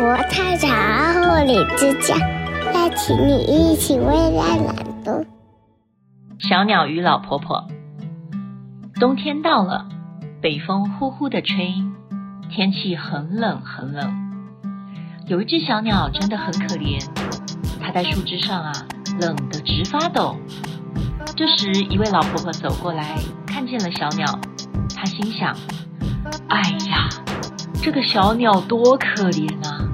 国太太护理之家，邀请你一起为爱朗读。小鸟与老婆婆。冬天到了，北风呼呼地吹，天气很冷很冷。有一只小鸟真的很可怜，它在树枝上啊，冷得直发抖。这时，一位老婆婆走过来，看见了小鸟，她心想：“哎呀，这个小鸟多可怜啊！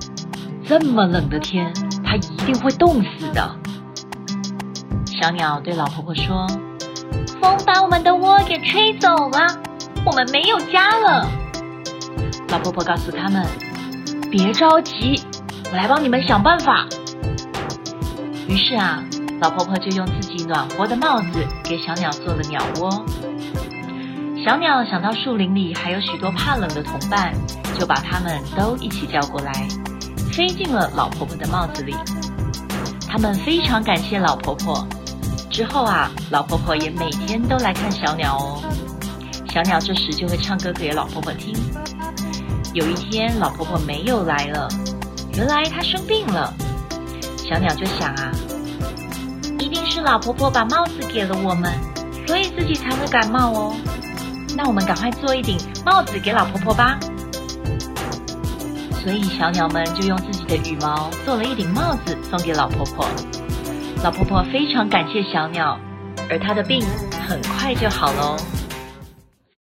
这么冷的天，它一定会冻死的。”小鸟对老婆婆说。风把我们的窝给吹走了，我们没有家了。老婆婆告诉他们：“别着急，我来帮你们想办法。”于是啊，老婆婆就用自己暖和的帽子给小鸟做了鸟窝。小鸟想到树林里还有许多怕冷的同伴，就把他们都一起叫过来，飞进了老婆婆的帽子里。他们非常感谢老婆婆。之后啊，老婆婆也每天都来看小鸟哦。小鸟这时就会唱歌给老婆婆听。有一天，老婆婆没有来了，原来她生病了。小鸟就想啊，一定是老婆婆把帽子给了我们，所以自己才会感冒哦。那我们赶快做一顶帽子给老婆婆吧。所以小鸟们就用自己的羽毛做了一顶帽子送给老婆婆。老婆婆非常感谢小鸟，而她的病很快就好喽。